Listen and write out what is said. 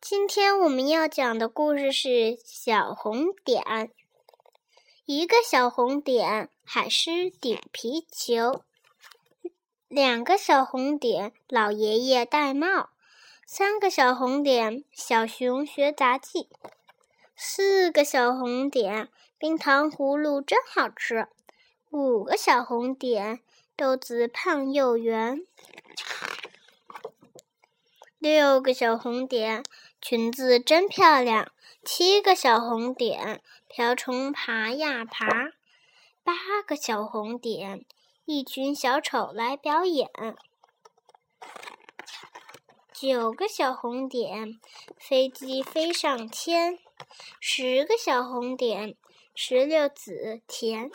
今天我们要讲的故事是小红点。一个小红点，海狮顶皮球。两个小红点，老爷爷戴帽。三个小红点，小熊学杂技。四个小红点，冰糖葫芦真好吃。五个小红点，豆子胖又圆。六个小红点。裙子真漂亮，七个小红点，瓢虫爬呀爬，八个小红点，一群小丑来表演，九个小红点，飞机飞上天，十个小红点，石榴籽甜。